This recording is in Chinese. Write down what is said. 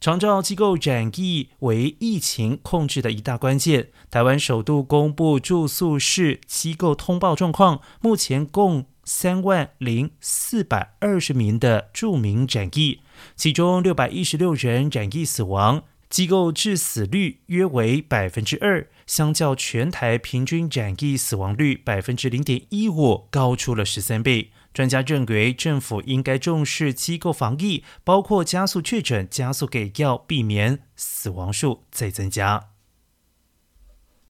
长照机构染疫为疫情控制的一大关键。台湾首度公布住宿式机构通报状况，目前共三万零四百二十名的住民染疫，其中六百一十六人染疫死亡，机构致死率约为百分之二，相较全台平均染疫死亡率百分之零点一五，高出了十三倍。专家认为，政府应该重视机构防疫，包括加速确诊、加速给药，避免死亡数再增加。